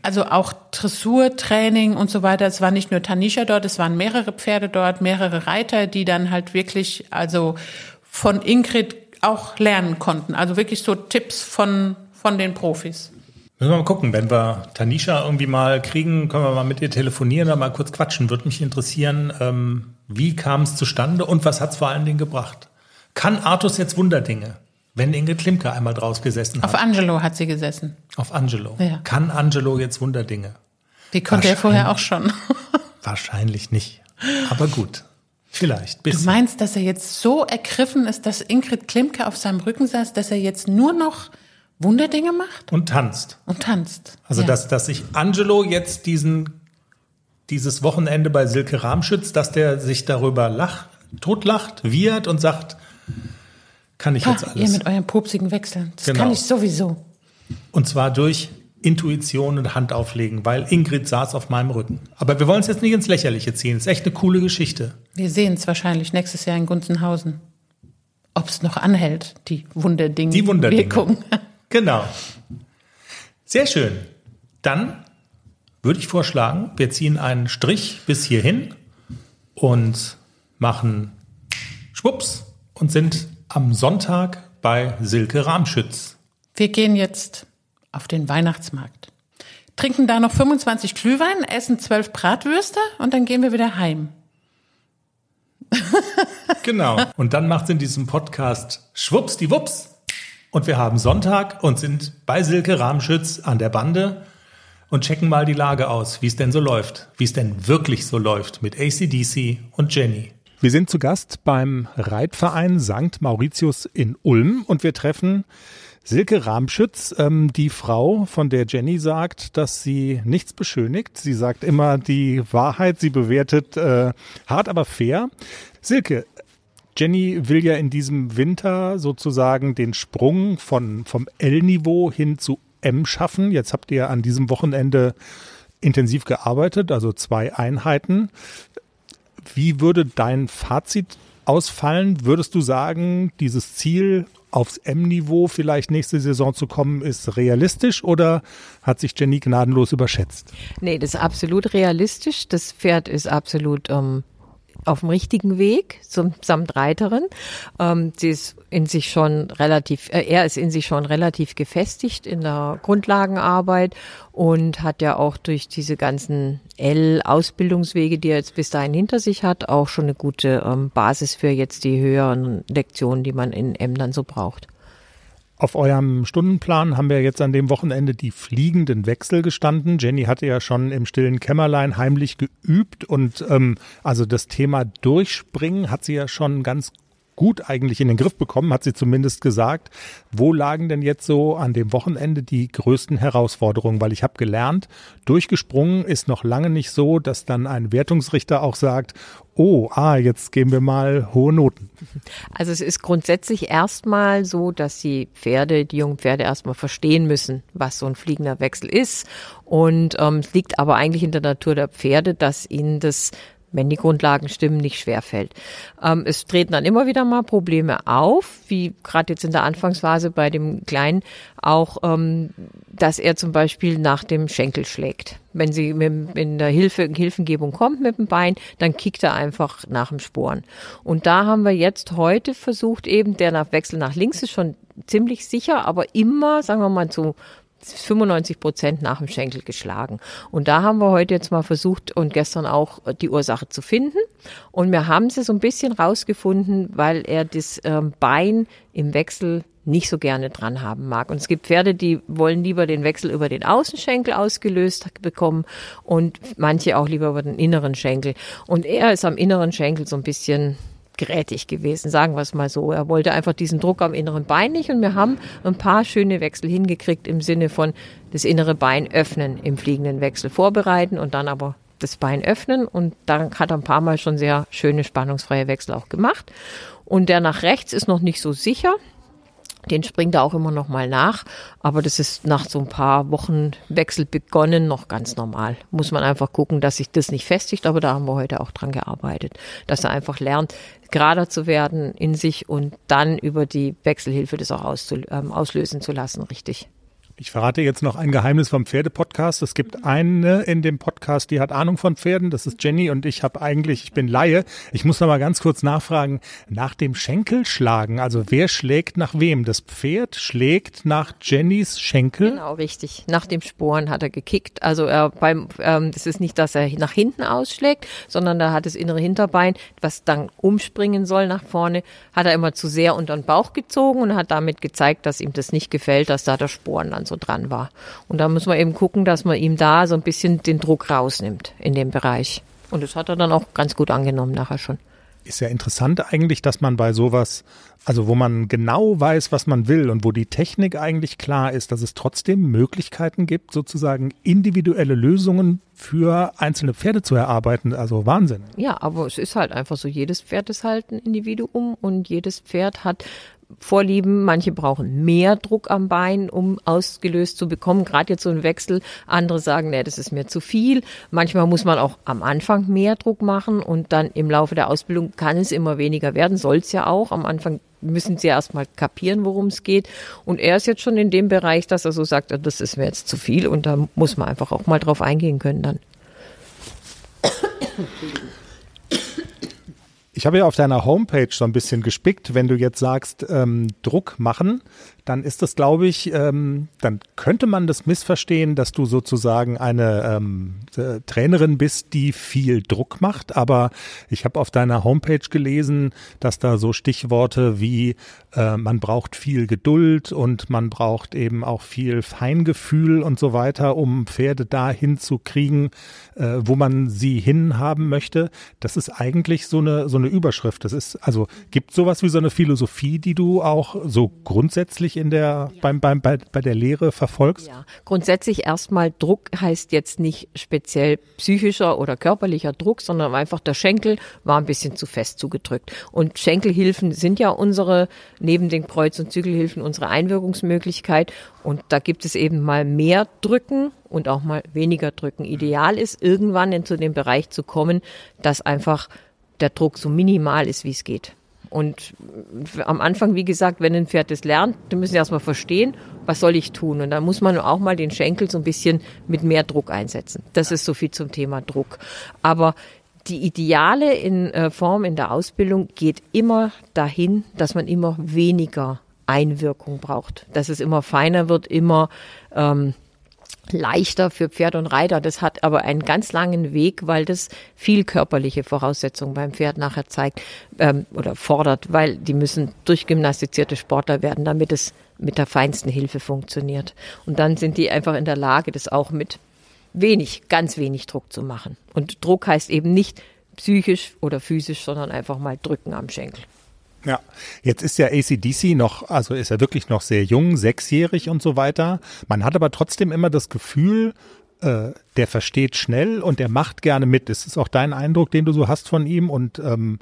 Also auch Dressurtraining und so weiter. Es war nicht nur Tanisha dort, es waren mehrere Pferde dort, mehrere Reiter, die dann halt wirklich also von Ingrid auch lernen konnten. Also wirklich so Tipps von, von den Profis. Müssen wir mal gucken, wenn wir Tanisha irgendwie mal kriegen, können wir mal mit ihr telefonieren oder mal kurz quatschen. Würde mich interessieren, ähm, wie kam es zustande und was hat es vor allen Dingen gebracht? Kann Artus jetzt Wunderdinge, wenn Ingrid Klimke einmal draus gesessen hat? Auf Angelo hat sie gesessen. Auf Angelo. Ja. Kann Angelo jetzt Wunderdinge? Die konnte er vorher auch schon. <laughs> Wahrscheinlich nicht. Aber gut. Vielleicht. Du Bisschen. meinst, dass er jetzt so ergriffen ist, dass Ingrid Klimke auf seinem Rücken saß, dass er jetzt nur noch Wunderdinge macht Und tanzt. und tanzt? Also, ja. dass, dass sich Angelo jetzt diesen, dieses Wochenende bei Silke Rahmschütz, dass der sich darüber lacht, totlacht, wiehert und sagt, kann ich Ha, jetzt ihr alles. mit euren pupsigen Wechseln. Das Genau. kann ich sowieso. Und zwar durch Intuition und Hand auflegen, weil Ingrid saß auf meinem Rücken. Aber wir wollen es jetzt nicht ins Lächerliche ziehen. Das ist echt eine coole Geschichte. Wir sehen es wahrscheinlich nächstes Jahr in Gunzenhausen. Ob es noch anhält, die Wunderding Die Wunderdinge. Wirkung. Genau. Sehr schön. Dann würde ich vorschlagen, wir ziehen einen Strich bis hierhin und machen Schwupps und sind am Sonntag bei Silke Rahmschütz. Wir gehen jetzt auf den Weihnachtsmarkt. Trinken da noch 25 Glühwein, essen 12 Bratwürste und dann gehen wir wieder heim. <laughs> Genau. Und dann macht es in diesem Podcast Schwupps die Wups. Und wir haben Sonntag und sind bei Silke Rahmschütz an der Bande und checken mal die Lage aus, wie es denn so läuft. Wie es denn wirklich so läuft mit ACDC und Jenny. Wir sind zu Gast beim Reitverein St. Mauritius in Ulm und wir treffen Silke Rahmschütz, ähm, die Frau, von der Jenny sagt, dass sie nichts beschönigt. Sie sagt immer die Wahrheit, sie bewertet äh, hart, aber fair. Silke, Jenny will ja in diesem Winter sozusagen den Sprung von, vom L-Niveau hin zu M schaffen. Jetzt habt ihr an diesem Wochenende intensiv gearbeitet, also zwei Einheiten. Wie würde dein Fazit ausfallen? Würdest du sagen, dieses Ziel aufs M-Niveau vielleicht nächste Saison zu kommen, ist realistisch oder hat sich Jenny gnadenlos überschätzt? Nee, das ist absolut realistisch. Das Pferd ist absolut ähm, auf dem richtigen Weg zum samt Reiterin. Ähm, sie ist in sich schon relativ, äh, er ist in sich schon relativ gefestigt in der Grundlagenarbeit und hat ja auch durch diese ganzen L-Ausbildungswege, die er jetzt bis dahin hinter sich hat, auch schon eine gute ähm, Basis für jetzt die höheren Lektionen, die man in M dann so braucht. Auf eurem Stundenplan haben wir jetzt an dem Wochenende die fliegenden Wechsel gestanden. Jenny hatte ja schon im stillen Kämmerlein heimlich geübt und ähm, also das Thema Durchspringen hat sie ja schon ganz gut eigentlich in den Griff bekommen, hat sie zumindest gesagt. Wo lagen denn jetzt so an dem Wochenende die größten Herausforderungen? Weil ich habe gelernt, durchgesprungen ist noch lange nicht so, dass dann ein Wertungsrichter auch sagt, oh, ah, jetzt geben wir mal hohe Noten. Also es ist grundsätzlich erstmal so, dass die Pferde, die jungen Pferde erstmal verstehen müssen, was so ein fliegender Wechsel ist. Und ähm, es liegt aber eigentlich in der Natur der Pferde, dass ihnen das wenn die Grundlagen stimmen, nicht schwerfällt. Ähm, es treten dann immer wieder mal Probleme auf, wie gerade jetzt in der Anfangsphase bei dem Kleinen auch, ähm, dass er zum Beispiel nach dem Schenkel schlägt. Wenn sie mit, in der Hilfe, Hilfengebung kommt mit dem Bein, dann kickt er einfach nach dem Sporen. Und da haben wir jetzt heute versucht, eben der nach Wechsel nach links ist schon ziemlich sicher, aber immer, sagen wir mal, zu 95 Prozent nach dem Schenkel geschlagen. Und da haben wir heute jetzt mal versucht und gestern auch die Ursache zu finden. Und wir haben sie so ein bisschen rausgefunden, weil er das ähm, Bein im Wechsel nicht so gerne dran haben mag. Und es gibt Pferde, die wollen lieber den Wechsel über den Außenschenkel ausgelöst bekommen und manche auch lieber über den inneren Schenkel. Und er ist am inneren Schenkel so ein bisschen gerätig gewesen, sagen wir es mal so. Er wollte einfach diesen Druck am inneren Bein nicht und wir haben ein paar schöne Wechsel hingekriegt im Sinne von das innere Bein öffnen im fliegenden Wechsel vorbereiten und dann aber das Bein öffnen und dann hat er ein paar Mal schon sehr schöne spannungsfreie Wechsel auch gemacht. Und der nach rechts ist noch nicht so sicher. Den springt er auch immer noch mal nach, aber das ist nach so ein paar Wochen Wechsel begonnen noch ganz normal. Muss man einfach gucken, dass sich das nicht festigt, aber da haben wir heute auch dran gearbeitet, dass er einfach lernt, gerader zu werden in sich und dann über die Wechselhilfe das auch ähm, auslösen zu lassen, richtig. Ich verrate jetzt noch ein Geheimnis vom Pferdepodcast. Es gibt eine in dem Podcast, die hat Ahnung von Pferden. Das ist Jenny und ich habe eigentlich, ich bin Laie. Ich muss noch mal ganz kurz nachfragen, nach dem Schenkelschlagen, also wer schlägt nach wem? Das Pferd schlägt nach Jennys Schenkel? Genau, richtig. Nach dem Sporen hat er gekickt. Also er beim, ähm, das ist nicht, dass er nach hinten ausschlägt, sondern da hat das innere Hinterbein, was dann umspringen soll nach vorne, hat er immer zu sehr unter den Bauch gezogen und hat damit gezeigt, dass ihm das nicht gefällt, dass da der Sporen dann so dran war. Und da muss man eben gucken, dass man ihm da so ein bisschen den Druck rausnimmt in dem Bereich. Und das hat er dann auch ganz gut angenommen nachher schon. Ist ja interessant eigentlich, dass man bei sowas, also wo man genau weiß, was man will und wo die Technik eigentlich klar ist, dass es trotzdem Möglichkeiten gibt, sozusagen individuelle Lösungen für einzelne Pferde zu erarbeiten. Also Wahnsinn. Ja, aber es ist halt einfach so, jedes Pferd ist halt ein Individuum und jedes Pferd hat Vorlieben. Manche brauchen mehr Druck am Bein, um ausgelöst zu bekommen. Gerade jetzt so ein Wechsel. Andere sagen, nee, das ist mir zu viel. Manchmal muss man auch am Anfang mehr Druck machen und dann im Laufe der Ausbildung kann es immer weniger werden. Soll es ja auch. Am Anfang müssen sie erstmal kapieren, worum es geht. Und er ist jetzt schon in dem Bereich, dass er so sagt, das ist mir jetzt zu viel und da muss man einfach auch mal drauf eingehen können dann. Ich habe ja auf deiner Homepage so ein bisschen gespickt, wenn du jetzt sagst, ähm, Druck machen, dann ist das, glaube ich, ähm, dann könnte man das missverstehen, dass du sozusagen eine ähm, äh, Trainerin bist, die viel Druck macht. Aber ich habe auf deiner Homepage gelesen, dass da so Stichworte wie äh, man braucht viel Geduld und man braucht eben auch viel Feingefühl und so weiter, um Pferde dahin zu kriegen, äh, wo man sie hinhaben möchte. Das ist eigentlich so eine so eine Überschrift. Das ist also gibt sowas wie so eine Philosophie, die du auch so grundsätzlich in der, ja. beim, beim, bei, bei der Lehre verfolgst? Ja, grundsätzlich erstmal Druck heißt jetzt nicht speziell psychischer oder körperlicher Druck, sondern einfach der Schenkel war ein bisschen zu fest zugedrückt. Und Schenkelhilfen sind ja unsere, neben den Kreuz- und Zügelhilfen, unsere Einwirkungsmöglichkeit. Und da gibt es eben mal mehr Drücken und auch mal weniger Drücken. Ideal ist, irgendwann in zu dem Bereich zu kommen, dass einfach der Druck so minimal ist, wie es geht. Und am Anfang, wie gesagt, wenn ein Pferd das lernt, dann müssen sie erstmal verstehen, was soll ich tun. Und dann muss man auch mal den Schenkel so ein bisschen mit mehr Druck einsetzen. Das ist so viel zum Thema Druck. Aber die ideale in, äh, Form in der Ausbildung geht immer dahin, dass man immer weniger Einwirkung braucht. Dass es immer feiner wird, immer ähm, leichter für Pferd und Reiter. Das hat aber einen ganz langen Weg, weil das viel körperliche Voraussetzungen beim Pferd nachher zeigt ähm, oder fordert, weil die müssen durchgymnastizierte Sportler werden, damit es mit der feinsten Hilfe funktioniert. Und dann sind die einfach in der Lage, das auch mit wenig, ganz wenig Druck zu machen. Und Druck heißt eben nicht psychisch oder physisch, sondern einfach mal drücken am Schenkel. Ja, jetzt ist ja ACDC noch, also ist er wirklich noch sehr jung, sechsjährig und so weiter. Man hat aber trotzdem immer das Gefühl, äh, der versteht schnell und der macht gerne mit. Ist es auch dein Eindruck, den du so hast von ihm? Und ähm,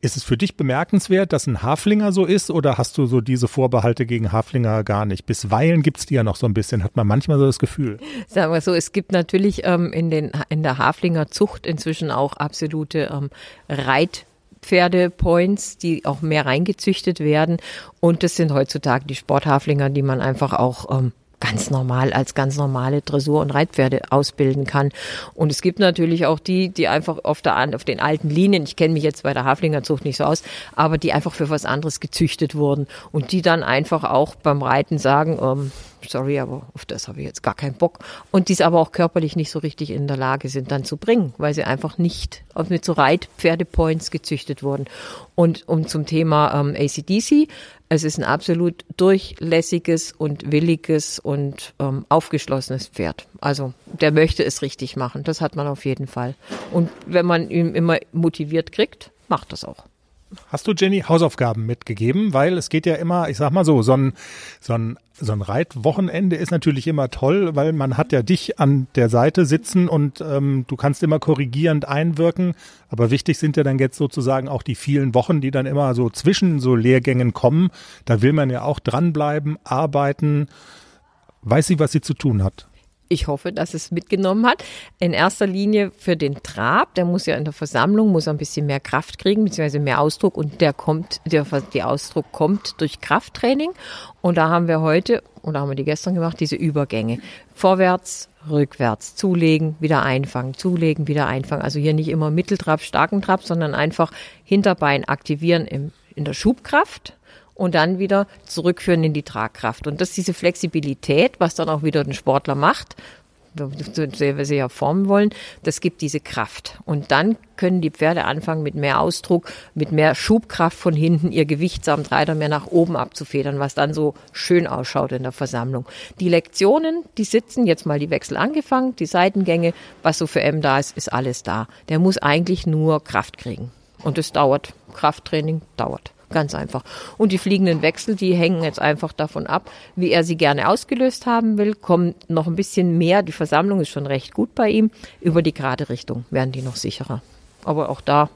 ist es für dich bemerkenswert, dass ein Haflinger so ist oder hast du so diese Vorbehalte gegen Haflinger gar nicht? Bisweilen gibt's die ja noch so ein bisschen, hat man manchmal so das Gefühl. Sagen wir so, es gibt natürlich ähm, in, den, in der Haflinger Zucht inzwischen auch absolute ähm, Reit- Pferdepoints, die auch mehr reingezüchtet werden. Und das sind heutzutage die Sporthaflinger, die man einfach auch ähm, ganz normal als ganz normale Dressur- und Reitpferde ausbilden kann. Und es gibt natürlich auch die, die einfach auf, der, auf den alten Linien, ich kenne mich jetzt bei der Haflingerzucht nicht so aus, aber die einfach für was anderes gezüchtet wurden und die dann einfach auch beim Reiten sagen, ähm, sorry, aber auf das habe ich jetzt gar keinen Bock. Und die es aber auch körperlich nicht so richtig in der Lage sind, dann zu bringen, weil sie einfach nicht mit so Reitpferdepoints gezüchtet wurden. Und um zum Thema ähm, ACDC, es ist ein absolut durchlässiges und williges und ähm, aufgeschlossenes Pferd. Also der möchte es richtig machen, das hat man auf jeden Fall. Und wenn man ihn immer motiviert kriegt, macht das auch. Hast du Jenny Hausaufgaben mitgegeben? Weil es geht ja immer, ich sag mal so, so ein, so ein, so ein Reitwochenende ist natürlich immer toll, weil man hat ja dich an der Seite sitzen und ähm, du kannst immer korrigierend einwirken. Aber wichtig sind ja dann jetzt sozusagen auch die vielen Wochen, die dann immer so zwischen so Lehrgängen kommen. Da will man ja auch dranbleiben, arbeiten. Weiß sie, was sie zu tun hat? Ich hoffe, dass es mitgenommen hat. In erster Linie für den Trab, der muss ja in der Versammlung, muss ein bisschen mehr Kraft kriegen, beziehungsweise mehr Ausdruck und der kommt, der, der Ausdruck kommt durch Krafttraining. Und da haben wir heute, oder haben wir die gestern gemacht, diese Übergänge. Vorwärts, rückwärts, zulegen, wieder einfangen, zulegen, wieder einfangen. Also hier nicht immer Mitteltrab, starken Trab, sondern einfach Hinterbein aktivieren im, in der Schubkraft und dann wieder zurückführen in die Tragkraft. Und das ist diese Flexibilität, was dann auch wieder den Sportler macht. wir sie ja formen wollen, das gibt diese Kraft. Und dann können die Pferde anfangen, mit mehr Ausdruck, mit mehr Schubkraft von hinten ihr Gewicht samt Reiter mehr nach oben abzufedern, was dann so schön ausschaut in der Versammlung. Die Lektionen, die sitzen, jetzt mal die Wechsel angefangen, die Seitengänge, was so für M da ist, ist alles da. Der muss eigentlich nur Kraft kriegen. Und es dauert. Krafttraining dauert. Ganz einfach. Und die fliegenden Wechsel, die hängen jetzt einfach davon ab, wie er sie gerne ausgelöst haben will. Kommt noch ein bisschen mehr, die Versammlung ist schon recht gut bei ihm. Über die gerade Richtung werden die noch sicherer. Aber auch da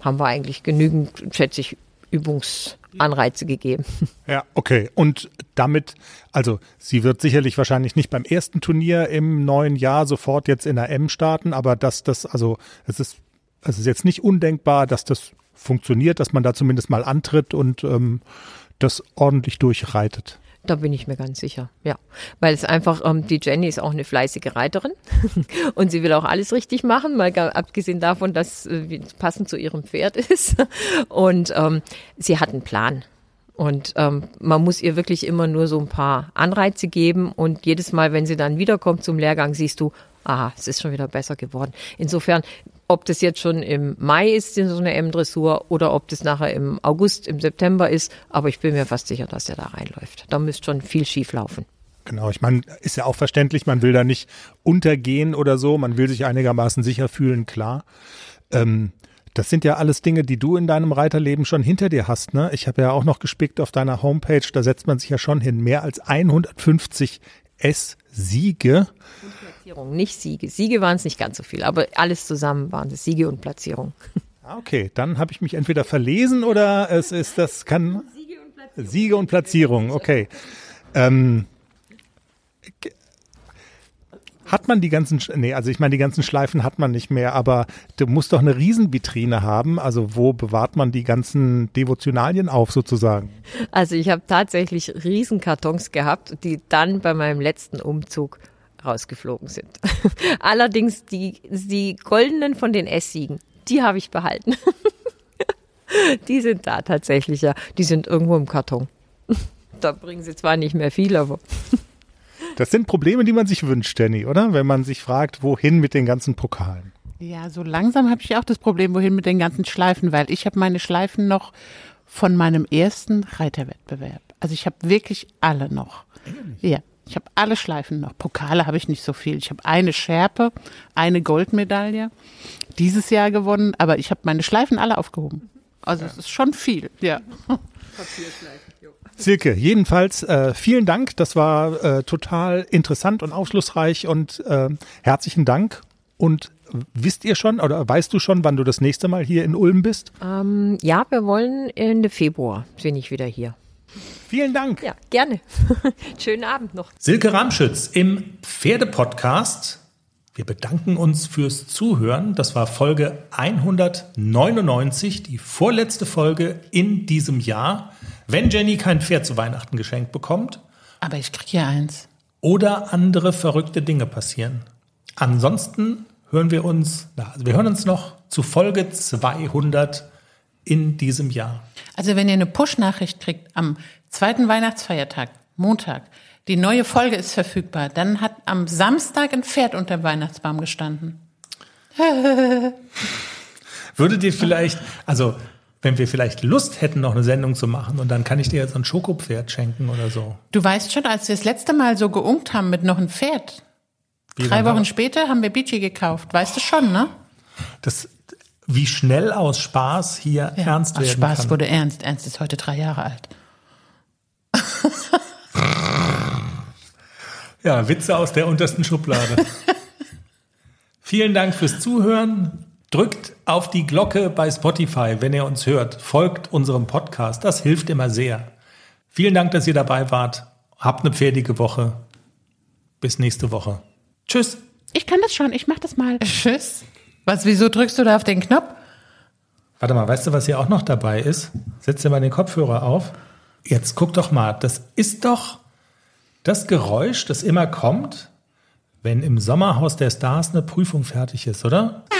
haben wir eigentlich genügend, schätze ich, Übungsanreize gegeben. <laughs> Ja, okay. Und damit, also sie wird sicherlich wahrscheinlich nicht beim ersten Turnier im neuen Jahr sofort jetzt in der M starten, aber dass das, also es ist, es ist jetzt nicht undenkbar, dass das funktioniert, dass man da zumindest mal antritt und ähm, das ordentlich durchreitet. Da bin ich mir ganz sicher, ja. Weil es einfach, ähm, die Jenny ist auch eine fleißige Reiterin <laughs> und sie will auch alles richtig machen, mal abgesehen davon, dass äh, passend zu ihrem Pferd <laughs> ist. Und ähm, sie hat einen Plan. Und ähm, man muss ihr wirklich immer nur so ein paar Anreize geben und jedes Mal, wenn sie dann wiederkommt zum Lehrgang, siehst du, aha, es ist schon wieder besser geworden. Insofern, ob das jetzt schon im Mai ist, in so eine M-Dressur, oder ob das nachher im August, im September ist, aber ich bin mir fast sicher, dass er da reinläuft. Da müsste schon viel schief laufen. Genau, ich meine, ist ja auch verständlich, man will da nicht untergehen oder so, man will sich einigermaßen sicher fühlen, klar. Ähm, das sind ja alles Dinge, die du in deinem Reiterleben schon hinter dir hast. Ne? Ich habe ja auch noch gespickt auf deiner Homepage, da setzt man sich ja schon hin. Mehr als 150 S-Siege. Platzierung, nicht Siege. Siege waren es nicht ganz so viel, aber alles zusammen waren es Siege und Platzierung. <laughs> Ah, okay, dann habe ich mich entweder verlesen oder es ist das kann Siege und Platzierung. Siege und Platzierung, okay. Ähm, hat man die ganzen, nee, also ich meine, die ganzen Schleifen hat man nicht mehr, aber du musst doch eine Riesenvitrine haben. Also wo bewahrt man die ganzen Devotionalien auf sozusagen? Also ich habe tatsächlich Riesenkartons gehabt, die dann bei meinem letzten Umzug rausgeflogen sind. <laughs> Allerdings die, die goldenen von den Esssiegen, die habe ich behalten. <laughs> die sind da tatsächlich, ja. Die sind irgendwo im Karton. <laughs> da bringen sie zwar nicht mehr viel, aber das sind Probleme, die man sich wünscht, Danny, oder? Wenn man sich fragt, wohin mit den ganzen Pokalen. Ja, so langsam habe ich auch das Problem, wohin mit den ganzen Schleifen, weil ich habe meine Schleifen noch von meinem ersten Reiterwettbewerb. Also ich habe wirklich alle noch. Ehrlich? Ja, ich habe alle Schleifen noch. Pokale habe ich nicht so viel. Ich habe eine Schärpe, eine Goldmedaille dieses Jahr gewonnen, aber ich habe meine Schleifen alle aufgehoben. Also es ist schon viel, ja. Papierschleifen. Silke, jedenfalls äh, vielen Dank. Das war äh, total interessant und aufschlussreich und äh, herzlichen Dank. Und wisst ihr schon oder weißt du schon, wann du das nächste Mal hier in Ulm bist? Ähm, ja, wir wollen Ende Februar bin ich wieder hier. Vielen Dank. Ja, gerne. <laughs> Schönen Abend noch. Silke Ramschütz im Pferdepodcast. Wir bedanken uns fürs Zuhören. Das war Folge 199, die vorletzte Folge in diesem Jahr. Wenn Jenny kein Pferd zu Weihnachten geschenkt bekommt. Aber ich kriege ja eins. Oder andere verrückte Dinge passieren. Ansonsten hören wir uns, also wir hören uns noch zu Folge 200 in diesem Jahr. Also wenn ihr eine Push-Nachricht kriegt am zweiten Weihnachtsfeiertag, Montag, die neue Folge ist verfügbar, dann hat am Samstag ein Pferd unter dem Weihnachtsbaum gestanden. <laughs> Würdet ihr vielleicht, also wenn wir vielleicht Lust hätten, noch eine Sendung zu machen und dann kann ich dir jetzt ein Schokopferd schenken oder so. Du weißt schon, als wir das letzte Mal so geunkt haben mit noch einem Pferd, wie drei Wochen später haben wir Beachy gekauft. Weißt du schon, ne? Das, wie schnell aus Spaß hier ja, ernst werden Spaß kann. wurde ernst. Ernst ist heute drei Jahre alt. <laughs> ja, Witze aus der untersten Schublade. <laughs> Vielen Dank fürs Zuhören. Drückt auf die Glocke bei Spotify, wenn ihr uns hört. Folgt unserem Podcast. Das hilft immer sehr. Vielen Dank, dass ihr dabei wart. Habt eine pferdige Woche. Bis nächste Woche. Tschüss. Ich kann das schon. Ich mach das mal. Tschüss. Was, wieso drückst du da auf den Knopf? Warte mal, weißt du, was hier auch noch dabei ist? Setz dir mal den Kopfhörer auf. Jetzt guck doch mal. Das ist doch das Geräusch, das immer kommt, wenn im Sommerhaus der Stars eine Prüfung fertig ist, oder? <laughs>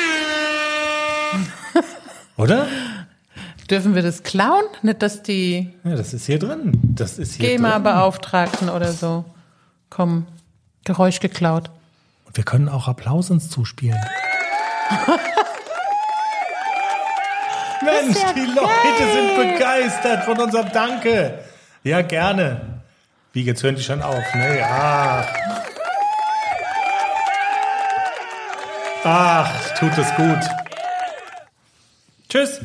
Oder? Dürfen wir das klauen? Nicht, dass die Ja, das ist hier drin. Das ist hier. GEMA-Beauftragten oder so kommen. Geräusch geklaut. Wir können auch Applaus uns zuspielen. Mensch, die Leute sind begeistert von unserem Danke. Ja, gerne. Wie, jetzt hören die schon auf, ne? Ach. Ach, tut es gut. Tschüss.